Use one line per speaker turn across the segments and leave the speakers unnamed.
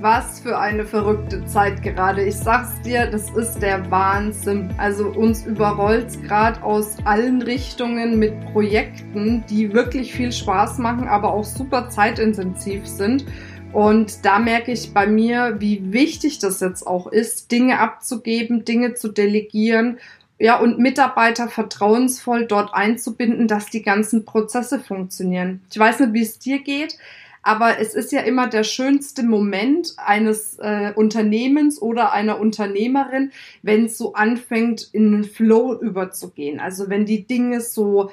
Was für eine verrückte Zeit gerade. Ich sag's dir, das ist der Wahnsinn. Also uns überrollt's gerade aus allen Richtungen mit Projekten, die wirklich viel Spaß machen, aber auch super zeitintensiv sind. Und da merke ich bei mir, wie wichtig das jetzt auch ist, Dinge abzugeben, Dinge zu delegieren ja, und Mitarbeiter vertrauensvoll dort einzubinden, dass die ganzen Prozesse funktionieren. Ich weiß nicht, wie es dir geht, aber es ist ja immer der schönste Moment eines äh, Unternehmens oder einer Unternehmerin, wenn es so anfängt, in einen Flow überzugehen. Also wenn die Dinge so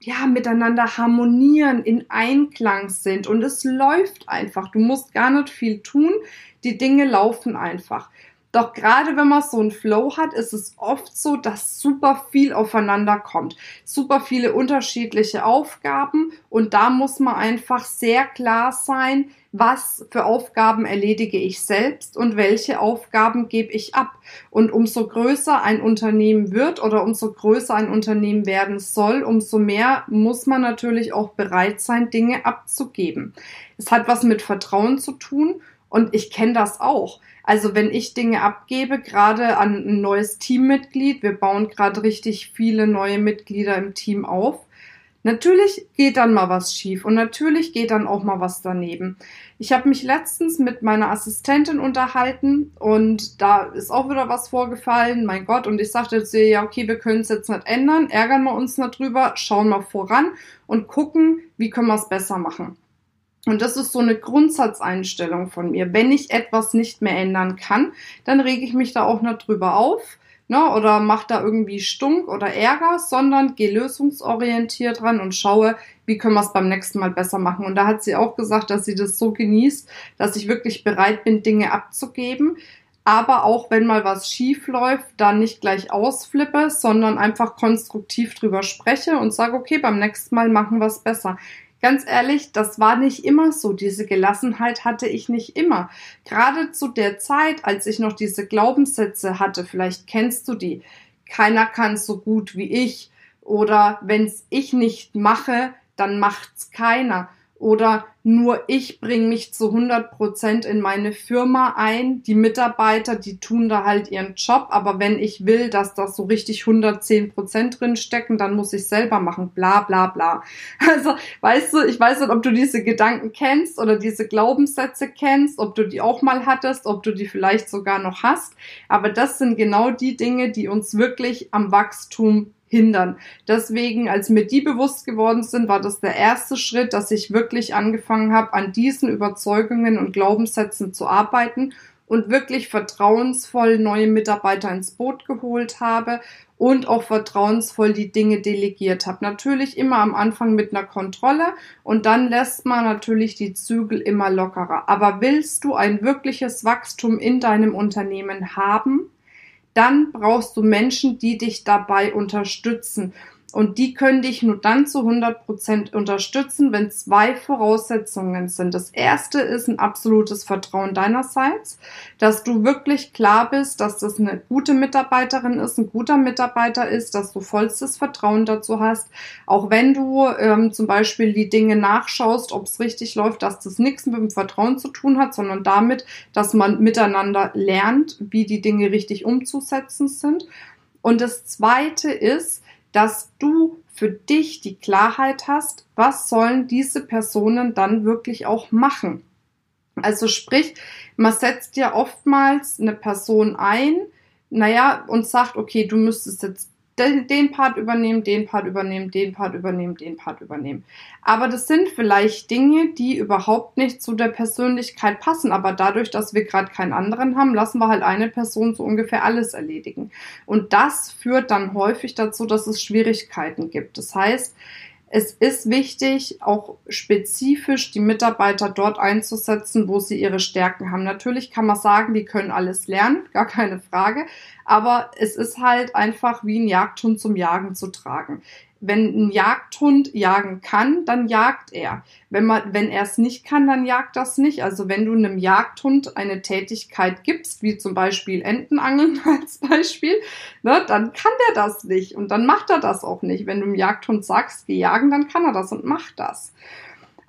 ja, miteinander harmonieren, in Einklang sind und es läuft einfach. Du musst gar nicht viel tun, die Dinge laufen einfach. Doch gerade wenn man so einen Flow hat, ist es oft so, dass super viel aufeinander kommt. Super viele unterschiedliche Aufgaben und da muss man einfach sehr klar sein, was für Aufgaben erledige ich selbst und welche Aufgaben gebe ich ab. Und umso größer ein Unternehmen wird oder umso größer ein Unternehmen werden soll, umso mehr muss man natürlich auch bereit sein, Dinge abzugeben. Es hat was mit Vertrauen zu tun und ich kenne das auch. Also wenn ich Dinge abgebe, gerade an ein neues Teammitglied, wir bauen gerade richtig viele neue Mitglieder im Team auf, Natürlich geht dann mal was schief und natürlich geht dann auch mal was daneben. Ich habe mich letztens mit meiner Assistentin unterhalten und da ist auch wieder was vorgefallen, mein Gott, und ich sagte zu ihr, ja, okay, wir können es jetzt nicht ändern, ärgern wir uns nicht drüber, schauen mal voran und gucken, wie können wir es besser machen. Und das ist so eine Grundsatzeinstellung von mir. Wenn ich etwas nicht mehr ändern kann, dann rege ich mich da auch nicht drüber auf ne, oder mache da irgendwie Stunk oder Ärger, sondern gehe lösungsorientiert ran und schaue, wie können wir es beim nächsten Mal besser machen. Und da hat sie auch gesagt, dass sie das so genießt, dass ich wirklich bereit bin, Dinge abzugeben. Aber auch wenn mal was schief läuft, dann nicht gleich ausflippe, sondern einfach konstruktiv drüber spreche und sage, okay, beim nächsten Mal machen wir es besser. Ganz ehrlich, das war nicht immer so. Diese Gelassenheit hatte ich nicht immer. Gerade zu der Zeit, als ich noch diese Glaubenssätze hatte, vielleicht kennst du die. Keiner kann so gut wie ich. Oder wenn's ich nicht mache, dann macht's keiner. Oder nur ich bringe mich zu 100 Prozent in meine Firma ein. Die Mitarbeiter, die tun da halt ihren Job. Aber wenn ich will, dass das so richtig 110 Prozent drin stecken, dann muss ich selber machen. Bla, bla, bla. Also, weißt du, ich weiß nicht, ob du diese Gedanken kennst oder diese Glaubenssätze kennst, ob du die auch mal hattest, ob du die vielleicht sogar noch hast. Aber das sind genau die Dinge, die uns wirklich am Wachstum hindern. Deswegen, als mir die bewusst geworden sind, war das der erste Schritt, dass ich wirklich angefangen habe, an diesen Überzeugungen und Glaubenssätzen zu arbeiten und wirklich vertrauensvoll neue Mitarbeiter ins Boot geholt habe und auch vertrauensvoll die Dinge delegiert habe. Natürlich immer am Anfang mit einer Kontrolle und dann lässt man natürlich die Zügel immer lockerer. Aber willst du ein wirkliches Wachstum in deinem Unternehmen haben, dann brauchst du Menschen, die dich dabei unterstützen. Und die können dich nur dann zu 100 Prozent unterstützen, wenn zwei Voraussetzungen sind. Das erste ist ein absolutes Vertrauen deinerseits, dass du wirklich klar bist, dass das eine gute Mitarbeiterin ist, ein guter Mitarbeiter ist, dass du vollstes Vertrauen dazu hast. Auch wenn du ähm, zum Beispiel die Dinge nachschaust, ob es richtig läuft, dass das nichts mit dem Vertrauen zu tun hat, sondern damit, dass man miteinander lernt, wie die Dinge richtig umzusetzen sind. Und das zweite ist, dass du für dich die Klarheit hast, was sollen diese Personen dann wirklich auch machen. Also sprich, man setzt ja oftmals eine Person ein, naja, und sagt, okay, du müsstest jetzt den Part übernehmen, den Part übernehmen, den Part übernehmen, den Part übernehmen. Aber das sind vielleicht Dinge, die überhaupt nicht zu der Persönlichkeit passen. Aber dadurch, dass wir gerade keinen anderen haben, lassen wir halt eine Person so ungefähr alles erledigen. Und das führt dann häufig dazu, dass es Schwierigkeiten gibt. Das heißt, es ist wichtig, auch spezifisch die Mitarbeiter dort einzusetzen, wo sie ihre Stärken haben. Natürlich kann man sagen, die können alles lernen, gar keine Frage. Aber es ist halt einfach wie ein Jagdhund zum Jagen zu tragen. Wenn ein Jagdhund jagen kann, dann jagt er. Wenn man, wenn er es nicht kann, dann jagt das nicht. Also wenn du einem Jagdhund eine Tätigkeit gibst, wie zum Beispiel Entenangeln als Beispiel, ne, dann kann der das nicht und dann macht er das auch nicht. Wenn du einem Jagdhund sagst, geh jagen, dann kann er das und macht das.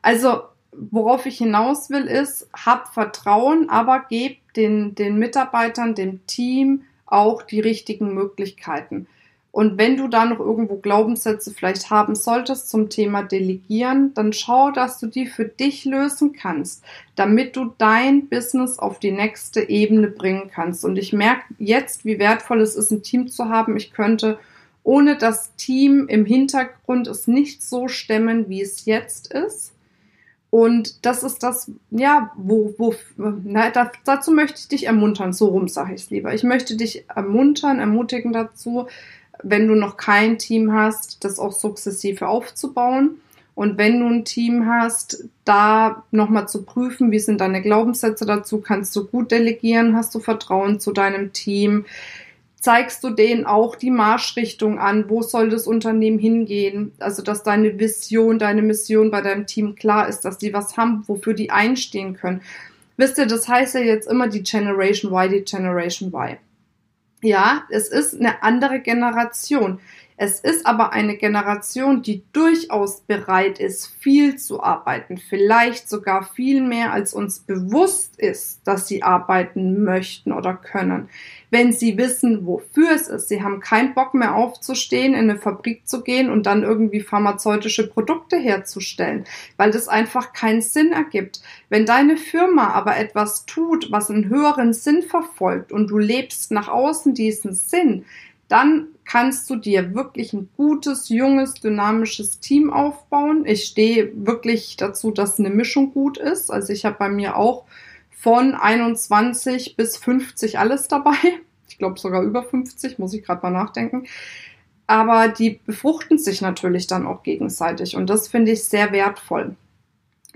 Also worauf ich hinaus will, ist, hab Vertrauen, aber geb den, den Mitarbeitern, dem Team auch die richtigen Möglichkeiten. Und wenn du da noch irgendwo Glaubenssätze vielleicht haben solltest zum Thema Delegieren, dann schau, dass du die für dich lösen kannst, damit du dein Business auf die nächste Ebene bringen kannst. Und ich merke jetzt, wie wertvoll es ist, ein Team zu haben. Ich könnte ohne das Team im Hintergrund es nicht so stemmen, wie es jetzt ist. Und das ist das, ja, wo, wo, na, da, dazu möchte ich dich ermuntern, so rum sage ich es lieber. Ich möchte dich ermuntern, ermutigen dazu, wenn du noch kein Team hast, das auch sukzessive aufzubauen. Und wenn du ein Team hast, da nochmal zu prüfen, wie sind deine Glaubenssätze dazu, kannst du gut delegieren, hast du Vertrauen zu deinem Team, zeigst du denen auch die Marschrichtung an, wo soll das Unternehmen hingehen, also dass deine Vision, deine Mission bei deinem Team klar ist, dass die was haben, wofür die einstehen können. Wisst ihr, das heißt ja jetzt immer die Generation Y, die Generation Y. Ja, es ist eine andere Generation. Es ist aber eine Generation, die durchaus bereit ist, viel zu arbeiten, vielleicht sogar viel mehr, als uns bewusst ist, dass sie arbeiten möchten oder können. Wenn sie wissen, wofür es ist, sie haben keinen Bock mehr aufzustehen, in eine Fabrik zu gehen und dann irgendwie pharmazeutische Produkte herzustellen, weil das einfach keinen Sinn ergibt. Wenn deine Firma aber etwas tut, was einen höheren Sinn verfolgt und du lebst nach außen diesen Sinn, dann kannst du dir wirklich ein gutes, junges, dynamisches Team aufbauen. Ich stehe wirklich dazu, dass eine Mischung gut ist. Also ich habe bei mir auch von 21 bis 50 alles dabei. Ich glaube sogar über 50, muss ich gerade mal nachdenken. Aber die befruchten sich natürlich dann auch gegenseitig und das finde ich sehr wertvoll.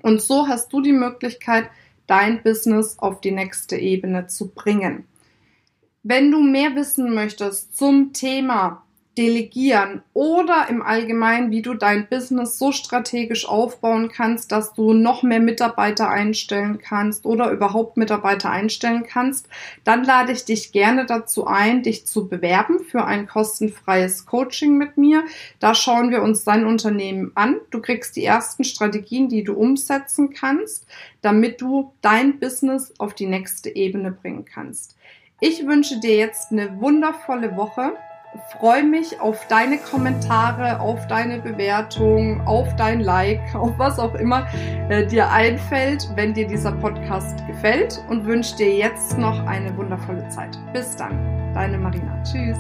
Und so hast du die Möglichkeit, dein Business auf die nächste Ebene zu bringen. Wenn du mehr wissen möchtest zum Thema Delegieren oder im Allgemeinen, wie du dein Business so strategisch aufbauen kannst, dass du noch mehr Mitarbeiter einstellen kannst oder überhaupt Mitarbeiter einstellen kannst, dann lade ich dich gerne dazu ein, dich zu bewerben für ein kostenfreies Coaching mit mir. Da schauen wir uns dein Unternehmen an. Du kriegst die ersten Strategien, die du umsetzen kannst, damit du dein Business auf die nächste Ebene bringen kannst. Ich wünsche dir jetzt eine wundervolle Woche. Freue mich auf deine Kommentare, auf deine Bewertung, auf dein Like, auf was auch immer äh, dir einfällt, wenn dir dieser Podcast gefällt und wünsche dir jetzt noch eine wundervolle Zeit. Bis dann, deine Marina. Tschüss.